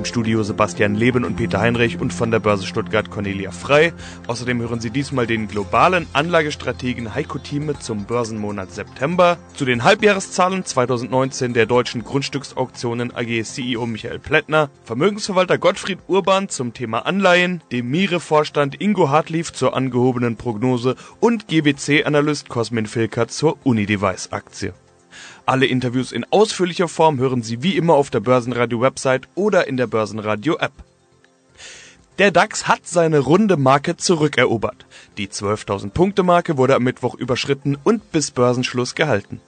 Im Studio Sebastian Leben und Peter Heinrich und von der Börse Stuttgart Cornelia Frei. Außerdem hören Sie diesmal den globalen Anlagestrategen Heiko Thieme zum Börsenmonat September. Zu den Halbjahreszahlen 2019 der deutschen Grundstücksauktionen AG CEO Michael Plättner, Vermögensverwalter Gottfried Urban zum Thema Anleihen, dem Mire-Vorstand Ingo Hartlief zur angehobenen Prognose und GBC-Analyst Cosmin Filker zur Unidevice-Aktie. Alle Interviews in ausführlicher Form hören Sie wie immer auf der Börsenradio-Website oder in der Börsenradio-App. Der DAX hat seine runde Marke zurückerobert. Die 12.000 Punkte Marke wurde am Mittwoch überschritten und bis Börsenschluss gehalten.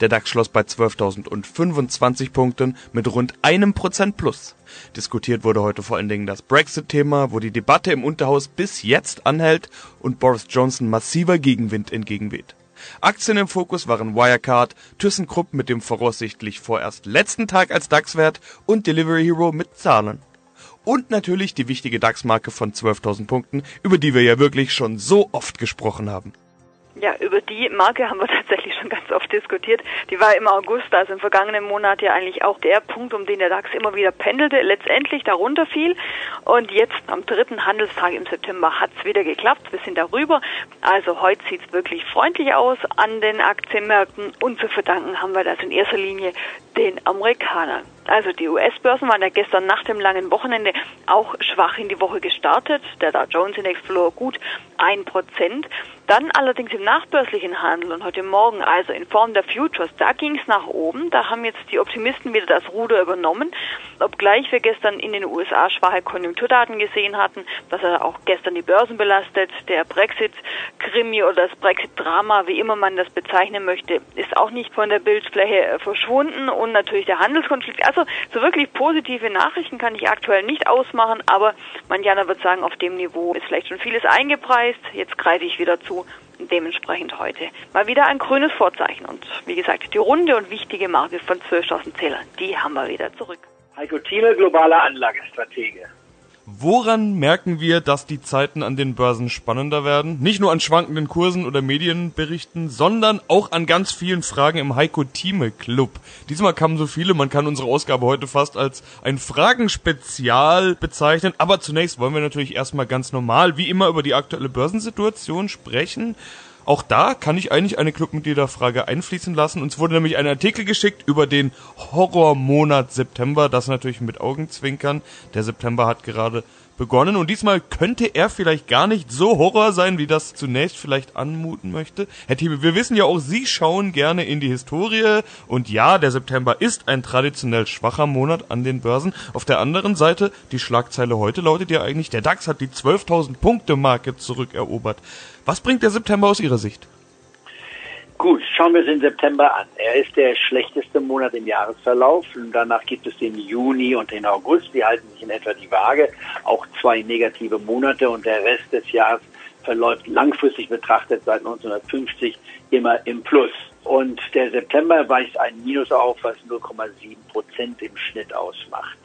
Der DAX schloss bei 12.025 Punkten mit rund einem Prozent plus. Diskutiert wurde heute vor allen Dingen das Brexit-Thema, wo die Debatte im Unterhaus bis jetzt anhält und Boris Johnson massiver Gegenwind entgegenweht. Aktien im Fokus waren Wirecard, ThyssenKrupp mit dem voraussichtlich vorerst letzten Tag als DAX-Wert und Delivery Hero mit Zahlen. Und natürlich die wichtige DAX-Marke von 12.000 Punkten, über die wir ja wirklich schon so oft gesprochen haben. Ja, über die Marke haben wir tatsächlich schon ganz oft diskutiert. Die war im August, also im vergangenen Monat ja eigentlich auch der Punkt, um den der DAX immer wieder pendelte, letztendlich darunter fiel. Und jetzt am dritten Handelstag im September hat es wieder geklappt. Wir sind darüber. Also heute sieht es wirklich freundlich aus an den Aktienmärkten und zu verdanken haben wir das in erster Linie den Amerikanern. Also die US-Börsen waren ja gestern nach dem langen Wochenende auch schwach in die Woche gestartet. Der Dow Jones Index verlor gut ein Prozent. Dann allerdings im nachbörslichen Handel und heute Morgen, also in Form der Futures, da ging es nach oben. Da haben jetzt die Optimisten wieder das Ruder übernommen. Obgleich wir gestern in den USA schwache Konjunkturdaten gesehen hatten, dass er auch gestern die Börsen belastet. Der Brexit-Krimi oder das Brexit-Drama, wie immer man das bezeichnen möchte, ist auch nicht von der Bildfläche verschwunden und natürlich der Handelskonflikt. Also so wirklich positive Nachrichten kann ich aktuell nicht ausmachen, aber Manjana wird sagen, auf dem Niveau ist vielleicht schon vieles eingepreist. Jetzt greife ich wieder zu dementsprechend heute mal wieder ein grünes Vorzeichen. Und wie gesagt, die runde und wichtige Marke von 12.000 Zählern, die haben wir wieder zurück. Heiko Thiele, globaler Anlagestratege. Woran merken wir, dass die Zeiten an den Börsen spannender werden? Nicht nur an schwankenden Kursen oder Medienberichten, sondern auch an ganz vielen Fragen im Heiko Thieme Club. Diesmal kamen so viele, man kann unsere Ausgabe heute fast als ein Fragenspezial bezeichnen. Aber zunächst wollen wir natürlich erstmal ganz normal, wie immer, über die aktuelle Börsensituation sprechen. Auch da kann ich eigentlich eine Clubmitgliederfrage einfließen lassen. Uns wurde nämlich ein Artikel geschickt über den Horrormonat September. Das natürlich mit Augenzwinkern. Der September hat gerade begonnen und diesmal könnte er vielleicht gar nicht so Horror sein, wie das zunächst vielleicht anmuten möchte. Herr Thiebe, wir wissen ja auch, Sie schauen gerne in die Historie und ja, der September ist ein traditionell schwacher Monat an den Börsen. Auf der anderen Seite, die Schlagzeile heute lautet ja eigentlich, der DAX hat die 12.000 Punkte Marke zurückerobert. Was bringt der September aus Ihrer Sicht? Gut, schauen wir den September an. Er ist der schlechteste Monat im Jahresverlauf. Und danach gibt es den Juni und den August. Die halten sich in etwa die Waage. Auch zwei negative Monate und der Rest des Jahres verläuft langfristig betrachtet seit 1950 immer im Plus. Und der September weist ein Minus auf, was 0,7 Prozent im Schnitt ausmacht.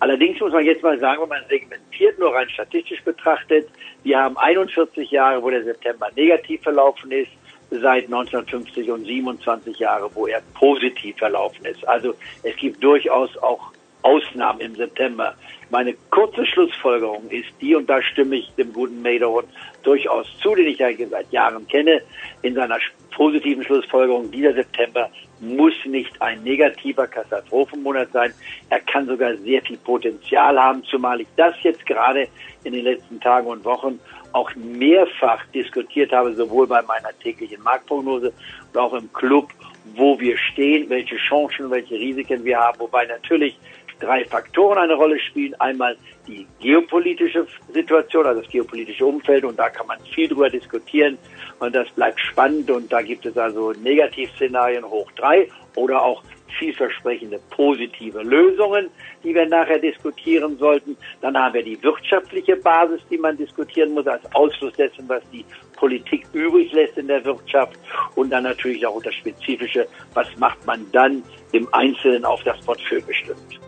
Allerdings muss man jetzt mal sagen, wenn man segmentiert, nur rein statistisch betrachtet, wir haben 41 Jahre, wo der September negativ verlaufen ist seit 1950 und 27 Jahre, wo er positiv verlaufen ist. Also es gibt durchaus auch Ausnahmen im September. Meine kurze Schlussfolgerung ist die, und da stimme ich dem guten Madoff durchaus zu, den ich ja seit Jahren kenne, in seiner positiven Schlussfolgerung, dieser September muss nicht ein negativer Katastrophenmonat sein. Er kann sogar sehr viel Potenzial haben, zumal ich das jetzt gerade in den letzten Tagen und Wochen auch mehrfach diskutiert habe, sowohl bei meiner täglichen Marktprognose und auch im Club, wo wir stehen, welche Chancen, welche Risiken wir haben, wobei natürlich drei Faktoren eine Rolle spielen. Einmal die geopolitische Situation, also das geopolitische Umfeld, und da kann man viel drüber diskutieren und das bleibt spannend und da gibt es also Negativszenarien hoch drei oder auch vielversprechende positive Lösungen, die wir nachher diskutieren sollten. Dann haben wir die wirtschaftliche Basis, die man diskutieren muss, als Ausschluss dessen, was die Politik übrig lässt in der Wirtschaft. Und dann natürlich auch das Spezifische, was macht man dann im Einzelnen auf das Portfolio bestimmt.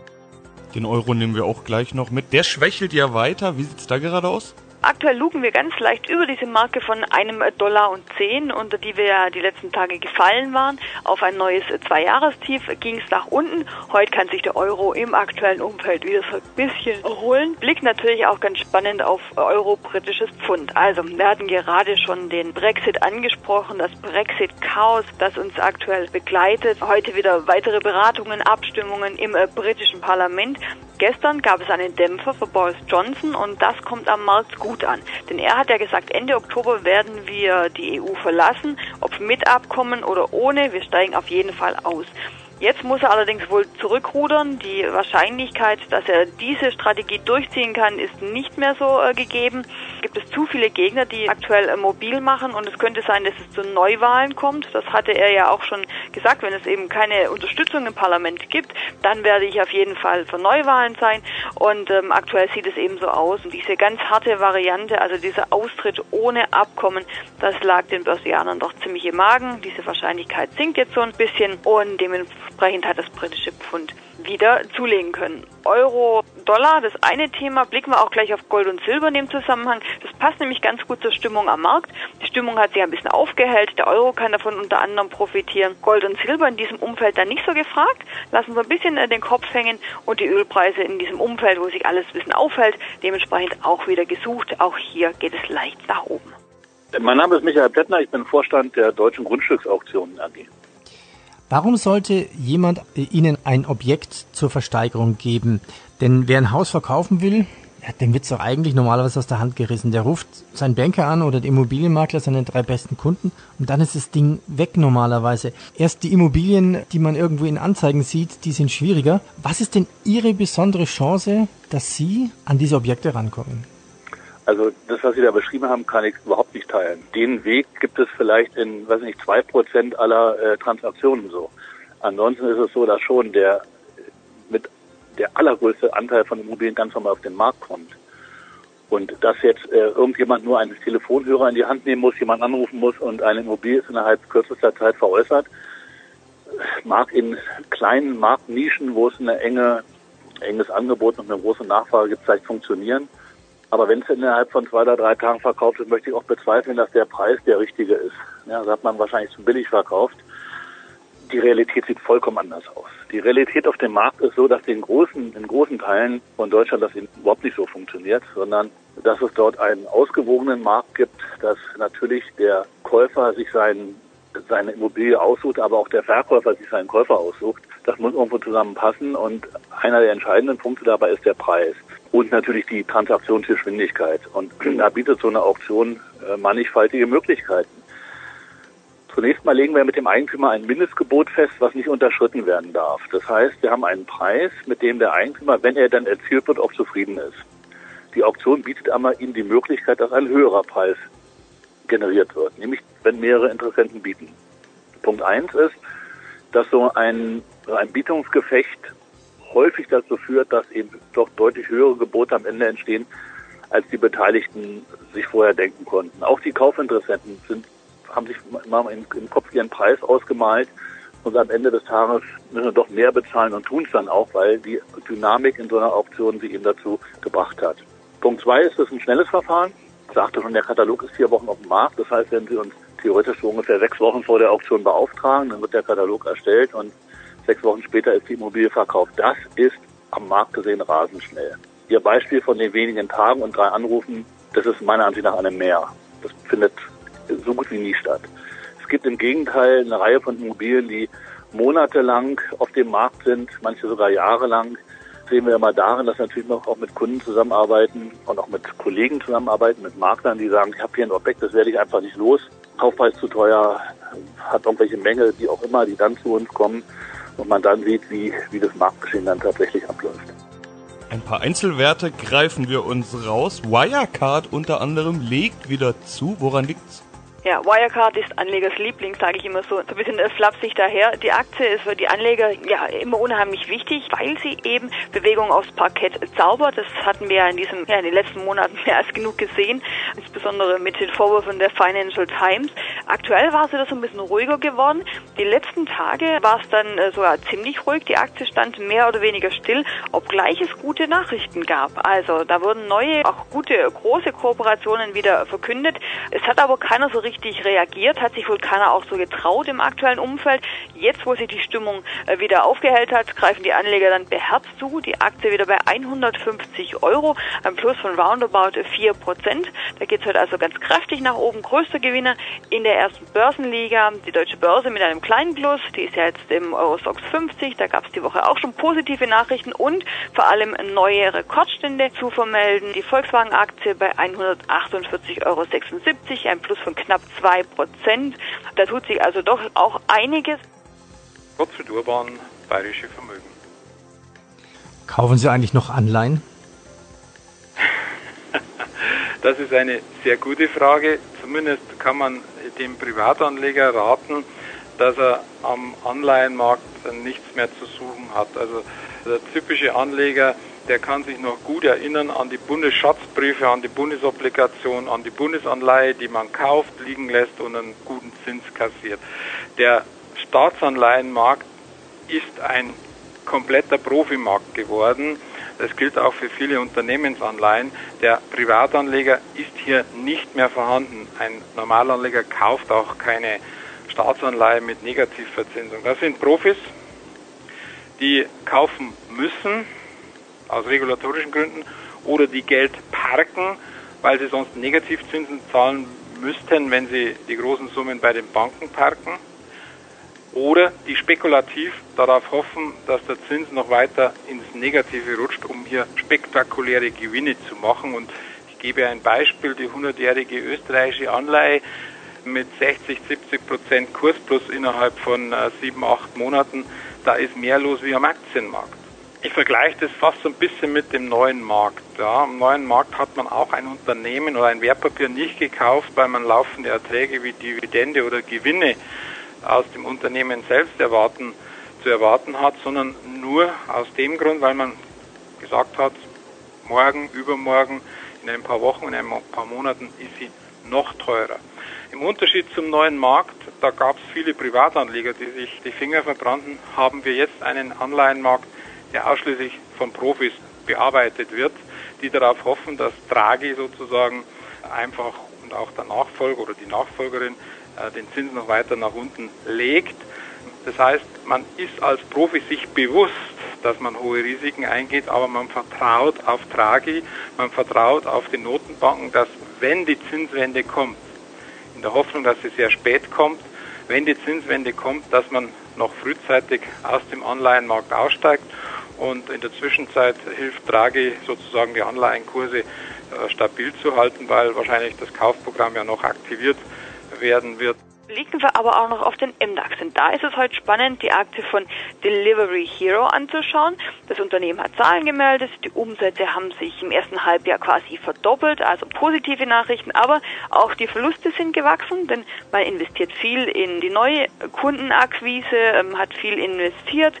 Den Euro nehmen wir auch gleich noch mit. Der schwächelt ja weiter. Wie sieht's da gerade aus? Aktuell lugen wir ganz leicht über diese Marke von einem Dollar und zehn, unter die wir ja die letzten Tage gefallen waren. Auf ein neues Zwei-Jahrestief ging es nach unten. Heute kann sich der Euro im aktuellen Umfeld wieder so ein bisschen erholen. Blickt natürlich auch ganz spannend auf Euro-britisches Pfund. Also, wir hatten gerade schon den Brexit angesprochen, das Brexit-Chaos, das uns aktuell begleitet. Heute wieder weitere Beratungen, Abstimmungen im äh, britischen Parlament. Gestern gab es einen Dämpfer für Boris Johnson und das kommt am Markt gut an. Denn er hat ja gesagt, Ende Oktober werden wir die EU verlassen, ob mit Abkommen oder ohne, wir steigen auf jeden Fall aus. Jetzt muss er allerdings wohl zurückrudern. Die Wahrscheinlichkeit, dass er diese Strategie durchziehen kann, ist nicht mehr so äh, gegeben. Gibt es zu viele Gegner, die aktuell äh, mobil machen und es könnte sein, dass es zu Neuwahlen kommt. Das hatte er ja auch schon gesagt. Wenn es eben keine Unterstützung im Parlament gibt, dann werde ich auf jeden Fall für Neuwahlen sein. Und ähm, aktuell sieht es eben so aus. Und diese ganz harte Variante, also dieser Austritt ohne Abkommen, das lag den Börsianern doch ziemlich im Magen. Diese Wahrscheinlichkeit sinkt jetzt so ein bisschen und dementsprechend Dementsprechend hat das britische Pfund wieder zulegen können. Euro, Dollar, das eine Thema, blicken wir auch gleich auf Gold und Silber in dem Zusammenhang. Das passt nämlich ganz gut zur Stimmung am Markt. Die Stimmung hat sich ein bisschen aufgehellt, der Euro kann davon unter anderem profitieren. Gold und Silber in diesem Umfeld dann nicht so gefragt, lassen so ein bisschen äh, den Kopf hängen und die Ölpreise in diesem Umfeld, wo sich alles ein bisschen aufhält, dementsprechend auch wieder gesucht. Auch hier geht es leicht nach oben. Mein Name ist Michael Plättner, ich bin Vorstand der Deutschen Grundstücksauktionen AG. Warum sollte jemand Ihnen ein Objekt zur Versteigerung geben? Denn wer ein Haus verkaufen will, dem wird's doch eigentlich normalerweise aus der Hand gerissen. Der ruft seinen Banker an oder den Immobilienmakler, seine drei besten Kunden und dann ist das Ding weg normalerweise. Erst die Immobilien, die man irgendwo in Anzeigen sieht, die sind schwieriger. Was ist denn Ihre besondere Chance, dass Sie an diese Objekte rankommen? Also das, was Sie da beschrieben haben, kann ich überhaupt nicht teilen. Den Weg gibt es vielleicht in, weiß nicht, zwei Prozent aller äh, Transaktionen so. Ansonsten ist es so, dass schon der mit der allergrößte Anteil von Immobilien ganz normal auf den Markt kommt. Und dass jetzt äh, irgendjemand nur einen Telefonhörer in die Hand nehmen muss, jemand anrufen muss und eine Immobilie ist innerhalb kürzester Zeit veräußert, mag in kleinen Marktnischen, wo es eine enge, enges Angebot und eine große Nachfrage gibt, vielleicht funktionieren. Aber wenn es innerhalb von zwei oder drei Tagen verkauft ist, möchte ich auch bezweifeln, dass der Preis der richtige ist. Ja, das hat man wahrscheinlich zu billig verkauft. Die Realität sieht vollkommen anders aus. Die Realität auf dem Markt ist so, dass in großen, in großen Teilen von Deutschland das überhaupt nicht so funktioniert, sondern dass es dort einen ausgewogenen Markt gibt, dass natürlich der Käufer sich seinen seine Immobilie aussucht, aber auch der Verkäufer sich seinen Käufer aussucht. Das muss irgendwo zusammenpassen und einer der entscheidenden Punkte dabei ist der Preis und natürlich die Transaktionsgeschwindigkeit. Und da bietet so eine Auktion äh, mannigfaltige Möglichkeiten. Zunächst mal legen wir mit dem Eigentümer ein Mindestgebot fest, was nicht unterschritten werden darf. Das heißt, wir haben einen Preis, mit dem der Eigentümer, wenn er dann erzielt wird, auch zufrieden ist. Die Auktion bietet aber ihm die Möglichkeit, dass ein höherer Preis generiert wird, nämlich wenn mehrere Interessenten bieten. Punkt eins ist, dass so ein, ein Bietungsgefecht häufig dazu führt, dass eben doch deutlich höhere Gebote am Ende entstehen, als die Beteiligten sich vorher denken konnten. Auch die Kaufinteressenten sind, haben sich mal im Kopf ihren Preis ausgemalt und am Ende des Tages müssen wir doch mehr bezahlen und tun es dann auch, weil die Dynamik in so einer Auktion sie eben dazu gebracht hat. Punkt zwei ist, ist ein schnelles Verfahren. Ich sagte schon, der Katalog ist vier Wochen auf dem Markt. Das heißt, wenn Sie uns theoretisch so ungefähr sechs Wochen vor der Auktion beauftragen, dann wird der Katalog erstellt und Sechs Wochen später ist die Immobilie verkauft. Das ist am Markt gesehen rasend schnell. Ihr Beispiel von den wenigen Tagen und drei Anrufen, das ist meiner Ansicht nach einem Mehr. Das findet so gut wie nie statt. Es gibt im Gegenteil eine Reihe von Immobilien, die monatelang auf dem Markt sind, manche sogar jahrelang. Sehen wir immer darin, dass wir natürlich noch auch mit Kunden zusammenarbeiten und auch mit Kollegen zusammenarbeiten, mit Maklern, die sagen, ich habe hier ein Objekt, das werde ich einfach nicht los. Kaufpreis zu teuer, hat irgendwelche Mängel, die auch immer, die dann zu uns kommen und man dann sieht, wie, wie das Marktgeschehen dann tatsächlich abläuft. Ein paar Einzelwerte greifen wir uns raus. Wirecard unter anderem legt wieder zu. Woran liegt's? Ja, Wirecard ist Anlegers Liebling, sage ich immer so, so ein bisschen flapsig daher. Die Aktie ist für die Anleger ja immer unheimlich wichtig, weil sie eben Bewegung aufs Parkett zaubert. Das hatten wir ja in diesem, ja, in den letzten Monaten mehr als genug gesehen, insbesondere mit den Vorwürfen der Financial Times. Aktuell war es wieder so ein bisschen ruhiger geworden. Die letzten Tage war es dann äh, sogar ziemlich ruhig. Die Aktie stand mehr oder weniger still, obgleich es gute Nachrichten gab. Also da wurden neue, auch gute, große Kooperationen wieder verkündet. Es hat aber keiner so richtig reagiert, hat sich wohl keiner auch so getraut im aktuellen Umfeld. Jetzt, wo sich die Stimmung äh, wieder aufgehellt hat, greifen die Anleger dann beherzt zu. Die Aktie wieder bei 150 Euro, ein Plus von roundabout 4 Prozent. Da geht es heute also ganz kräftig nach oben. Größter Gewinner in der ersten Börsenliga, die Deutsche Börse mit einem kleinen Plus. Die ist ja jetzt im Eurostox 50. Da gab es die Woche auch schon positive Nachrichten und vor allem neue Rekordstände zu vermelden. Die Volkswagen-Aktie bei 148,76 Euro, ein Plus von knapp 2 Prozent. Da tut sich also doch auch einiges. Gottfried Urban, Bayerische Vermögen. Kaufen Sie eigentlich noch Anleihen? Das ist eine sehr gute Frage. Zumindest kann man dem Privatanleger raten, dass er am Anleihenmarkt nichts mehr zu suchen hat. Also der typische Anleger, der kann sich noch gut erinnern an die Bundesschatzbriefe, an die Bundesobligation, an die Bundesanleihe, die man kauft, liegen lässt und einen guten Zins kassiert. Der Staatsanleihenmarkt ist ein kompletter Profimarkt geworden. Das gilt auch für viele Unternehmensanleihen. Der Privatanleger ist hier nicht mehr vorhanden. Ein Normalanleger kauft auch keine Staatsanleihe mit Negativverzinsung. Das sind Profis, die kaufen müssen aus regulatorischen Gründen oder die Geld parken, weil sie sonst Negativzinsen zahlen müssten, wenn sie die großen Summen bei den Banken parken oder die spekulativ darauf hoffen, dass der Zins noch weiter ins Negative rutscht, um hier spektakuläre Gewinne zu machen. Und ich gebe ein Beispiel, die 100-jährige österreichische Anleihe mit 60, 70 Prozent Kursplus innerhalb von äh, sieben, acht Monaten, da ist mehr los wie am Aktienmarkt. Ich vergleiche das fast so ein bisschen mit dem neuen Markt. Ja, Im neuen Markt hat man auch ein Unternehmen oder ein Wertpapier nicht gekauft, weil man laufende Erträge wie Dividende oder Gewinne aus dem Unternehmen selbst erwarten, zu erwarten hat, sondern nur aus dem Grund, weil man gesagt hat, morgen, übermorgen, in ein paar Wochen, in ein paar Monaten ist sie noch teurer. Im Unterschied zum neuen Markt, da gab es viele Privatanleger, die sich die Finger verbrannten, haben wir jetzt einen Anleihenmarkt, der ausschließlich von Profis bearbeitet wird, die darauf hoffen, dass Draghi sozusagen einfach und auch der Nachfolger oder die Nachfolgerin äh, den Zins noch weiter nach unten legt. Das heißt, man ist als Profi sich bewusst, dass man hohe Risiken eingeht, aber man vertraut auf Draghi, man vertraut auf die Notenbanken, dass wenn die Zinswende kommt, in der Hoffnung, dass sie sehr spät kommt, wenn die Zinswende kommt, dass man noch frühzeitig aus dem Anleihenmarkt aussteigt und in der Zwischenzeit hilft Draghi sozusagen die Anleihenkurse äh, stabil zu halten, weil wahrscheinlich das Kaufprogramm ja noch aktiviert werden wird. Blicken wir aber auch noch auf den MDAX. Und da ist es heute spannend, die Aktie von Delivery Hero anzuschauen. Das Unternehmen hat Zahlen gemeldet, die Umsätze haben sich im ersten Halbjahr quasi verdoppelt, also positive Nachrichten, aber auch die Verluste sind gewachsen, denn man investiert viel in die neue Kundenakquise, ähm, hat viel investiert.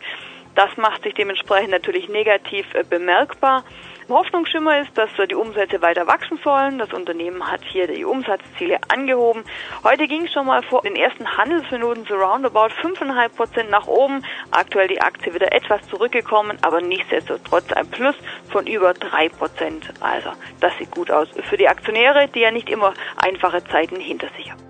Das macht sich dementsprechend natürlich negativ äh, bemerkbar. Hoffnungsschimmer ist, dass die Umsätze weiter wachsen sollen. Das Unternehmen hat hier die Umsatzziele angehoben. Heute ging es schon mal vor den ersten Handelsminuten zu roundabout 5,5 Prozent nach oben. Aktuell die Aktie wieder etwas zurückgekommen, aber nichtsdestotrotz ein Plus von über 3 Prozent. Also das sieht gut aus für die Aktionäre, die ja nicht immer einfache Zeiten hinter sich haben.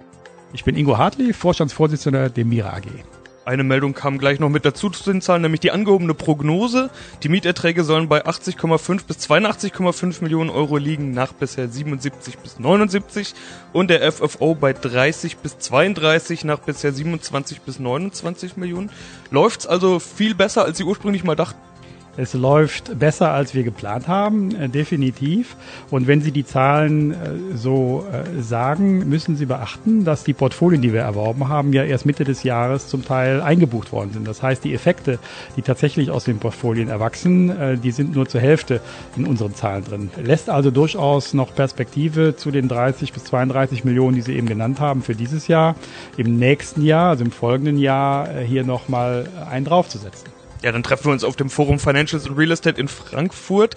Ich bin Ingo Hartley, Vorstandsvorsitzender der Mira AG. Eine Meldung kam gleich noch mit dazu zu den Zahlen, nämlich die angehobene Prognose. Die Mieterträge sollen bei 80,5 bis 82,5 Millionen Euro liegen, nach bisher 77 bis 79. Und der FFO bei 30 bis 32, nach bisher 27 bis 29 Millionen. Läuft's also viel besser, als Sie ursprünglich mal dachten? Es läuft besser, als wir geplant haben, äh, definitiv. Und wenn Sie die Zahlen äh, so äh, sagen, müssen Sie beachten, dass die Portfolien, die wir erworben haben, ja erst Mitte des Jahres zum Teil eingebucht worden sind. Das heißt, die Effekte, die tatsächlich aus den Portfolien erwachsen, die sind nur zur Hälfte in unseren Zahlen drin. Lässt also durchaus noch Perspektive zu den 30 bis 32 Millionen, die Sie eben genannt haben für dieses Jahr, im nächsten Jahr, also im folgenden Jahr, hier nochmal einen draufzusetzen. Ja, dann treffen wir uns auf dem Forum Financials and Real Estate in Frankfurt.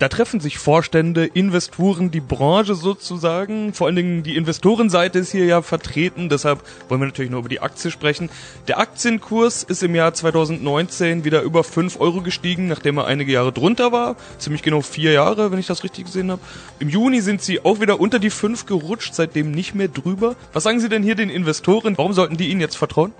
Da treffen sich Vorstände, Investoren, die Branche sozusagen. Vor allen Dingen die Investorenseite ist hier ja vertreten. Deshalb wollen wir natürlich nur über die Aktie sprechen. Der Aktienkurs ist im Jahr 2019 wieder über 5 Euro gestiegen, nachdem er einige Jahre drunter war. Ziemlich genau vier Jahre, wenn ich das richtig gesehen habe. Im Juni sind sie auch wieder unter die 5 gerutscht, seitdem nicht mehr drüber. Was sagen Sie denn hier den Investoren? Warum sollten die Ihnen jetzt vertrauen?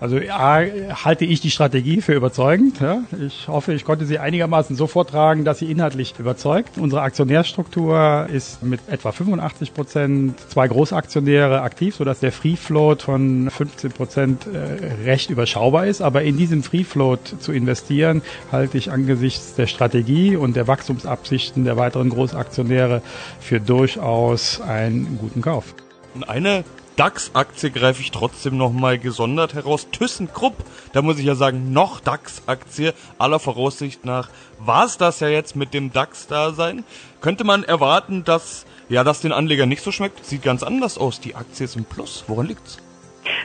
Also A, halte ich die Strategie für überzeugend. Ja. Ich hoffe, ich konnte sie einigermaßen so vortragen, dass sie inhaltlich überzeugt. Unsere Aktionärstruktur ist mit etwa 85 Prozent zwei Großaktionäre aktiv, sodass der Free Float von 15 Prozent äh, recht überschaubar ist. Aber in diesen Free Float zu investieren, halte ich angesichts der Strategie und der Wachstumsabsichten der weiteren Großaktionäre für durchaus einen guten Kauf. Eine DAX-Aktie greife ich trotzdem nochmal gesondert heraus. ThyssenKrupp, da muss ich ja sagen, noch DAX-Aktie. Aller Voraussicht nach war es das ja jetzt mit dem DAX-Dasein. Könnte man erwarten, dass ja das den Anleger nicht so schmeckt? Sieht ganz anders aus. Die Aktie ist im Plus. Woran liegt's?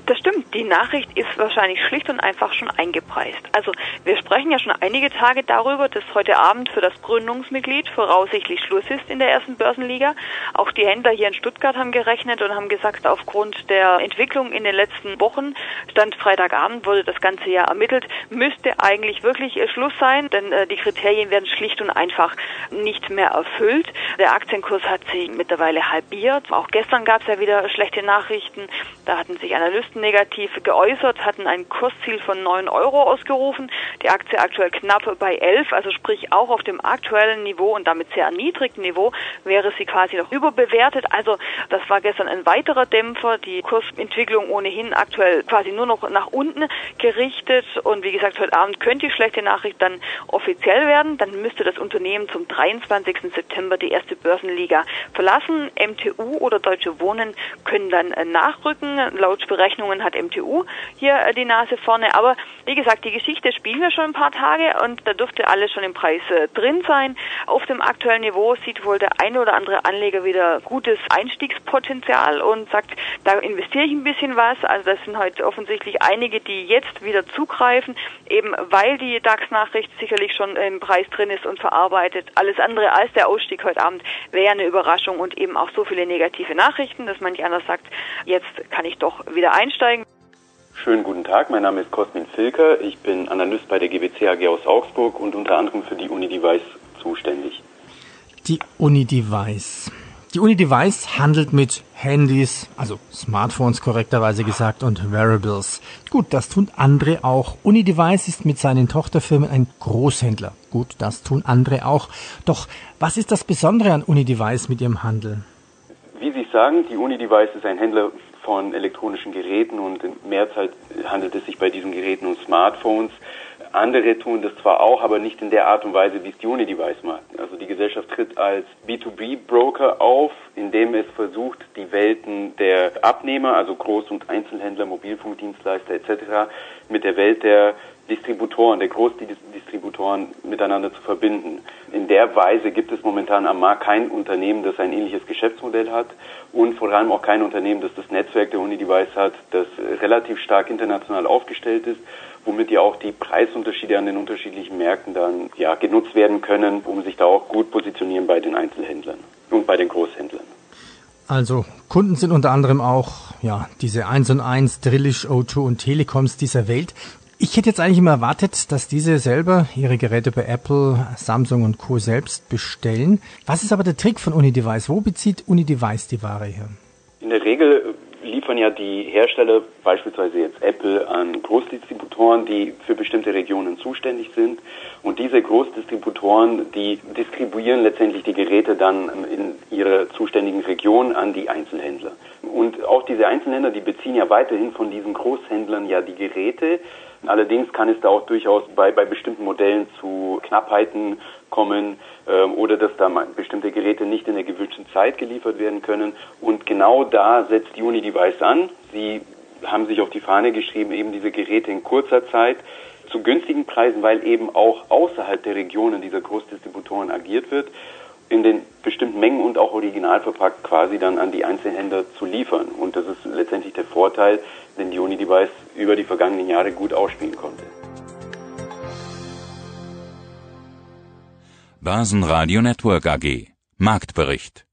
Das stimmt. Die Nachricht ist wahrscheinlich schlicht und einfach schon eingepreist. Also wir sprechen ja schon einige Tage darüber, dass heute Abend für das Gründungsmitglied voraussichtlich Schluss ist in der ersten Börsenliga. Auch die Händler hier in Stuttgart haben gerechnet und haben gesagt, aufgrund der Entwicklung in den letzten Wochen, stand Freitagabend, wurde das ganze Jahr ermittelt, müsste eigentlich wirklich Schluss sein, denn äh, die Kriterien werden schlicht und einfach nicht mehr erfüllt. Der Aktienkurs hat sich mittlerweile halbiert. Auch gestern gab es ja wieder schlechte Nachrichten. Da hatten sich Analysten negativ geäußert, hatten ein Kursziel von 9 Euro ausgerufen. Die Aktie aktuell knapp bei 11, also sprich auch auf dem aktuellen Niveau und damit sehr niedrigen Niveau wäre sie quasi noch überbewertet. Also das war gestern ein weiterer Dämpfer. Die Kursentwicklung ohnehin aktuell quasi nur noch nach unten gerichtet. Und wie gesagt, heute Abend könnte die schlechte Nachricht dann offiziell werden. Dann müsste das Unternehmen zum 23. September die erste Börsenliga verlassen. MTU oder Deutsche Wohnen können dann nachrücken. Laut Berechnungen hat MTU hier äh, die Nase vorne. Aber wie gesagt, die Geschichte spielen wir schon ein paar Tage und da dürfte alles schon im Preis äh, drin sein. Auf dem aktuellen Niveau sieht wohl der eine oder andere Anleger wieder gutes Einstiegspotenzial und sagt, da investiere ich ein bisschen was. Also das sind heute offensichtlich einige, die jetzt wieder zugreifen, eben weil die DAX-Nachricht sicherlich schon im Preis drin ist und verarbeitet. Alles andere als der Ausstieg heute Abend wäre eine Überraschung und eben auch so viele negative Nachrichten, dass manch einer sagt, jetzt kann ich doch wieder einsteigen. Schönen guten Tag, mein Name ist Cosmin Filker. Ich bin Analyst bei der GWC AG aus Augsburg und unter anderem für die UniDevice zuständig. Die UniDevice. Die UniDevice handelt mit Handys, also Smartphones korrekterweise gesagt, und Wearables. Gut, das tun andere auch. UniDevice ist mit seinen Tochterfirmen ein Großhändler. Gut, das tun andere auch. Doch was ist das Besondere an UniDevice mit ihrem Handel? Wie Sie sagen, die UniDevice ist ein Händler von elektronischen Geräten und in Mehrzahl handelt es sich bei diesen Geräten um Smartphones. Andere tun das zwar auch, aber nicht in der Art und Weise, wie es die Unidevice macht. Also die Gesellschaft tritt als B2B-Broker auf, indem es versucht, die Welten der Abnehmer, also Groß- und Einzelhändler, Mobilfunkdienstleister etc., mit der Welt der Distributoren, der Großdistributoren miteinander zu verbinden. In der Weise gibt es momentan am Markt kein Unternehmen, das ein ähnliches Geschäftsmodell hat und vor allem auch kein Unternehmen, das das Netzwerk der Unidevice hat, das relativ stark international aufgestellt ist womit ja auch die Preisunterschiede an den unterschiedlichen Märkten dann ja genutzt werden können, um sich da auch gut positionieren bei den Einzelhändlern und bei den Großhändlern. Also Kunden sind unter anderem auch ja diese 1 und 1, Drillisch, O2 und Telekoms dieser Welt. Ich hätte jetzt eigentlich immer erwartet, dass diese selber ihre Geräte bei Apple, Samsung und Co. selbst bestellen. Was ist aber der Trick von Unidevice? Wo bezieht Unidevice die Ware her? In der Regel liefern ja die Hersteller, beispielsweise jetzt Apple, an Großdistributoren, die für bestimmte Regionen zuständig sind. Und diese Großdistributoren, die distribuieren letztendlich die Geräte dann in ihrer zuständigen Region an die Einzelhändler. Und auch diese Einzelhändler, die beziehen ja weiterhin von diesen Großhändlern ja die Geräte. Allerdings kann es da auch durchaus bei, bei bestimmten Modellen zu Knappheiten kommen ähm, oder dass da bestimmte Geräte nicht in der gewünschten Zeit geliefert werden können. Und genau da setzt Unidevice an. Sie haben sich auf die Fahne geschrieben, eben diese Geräte in kurzer Zeit zu günstigen Preisen, weil eben auch außerhalb der Regionen dieser Großdistributoren agiert wird, in den bestimmten Mengen und auch original verpackt quasi dann an die Einzelhändler zu liefern. Und das ist letztendlich der Vorteil, den die Unidevice über die vergangenen Jahre gut ausspielen konnte. Börsenradio Network AG. Marktbericht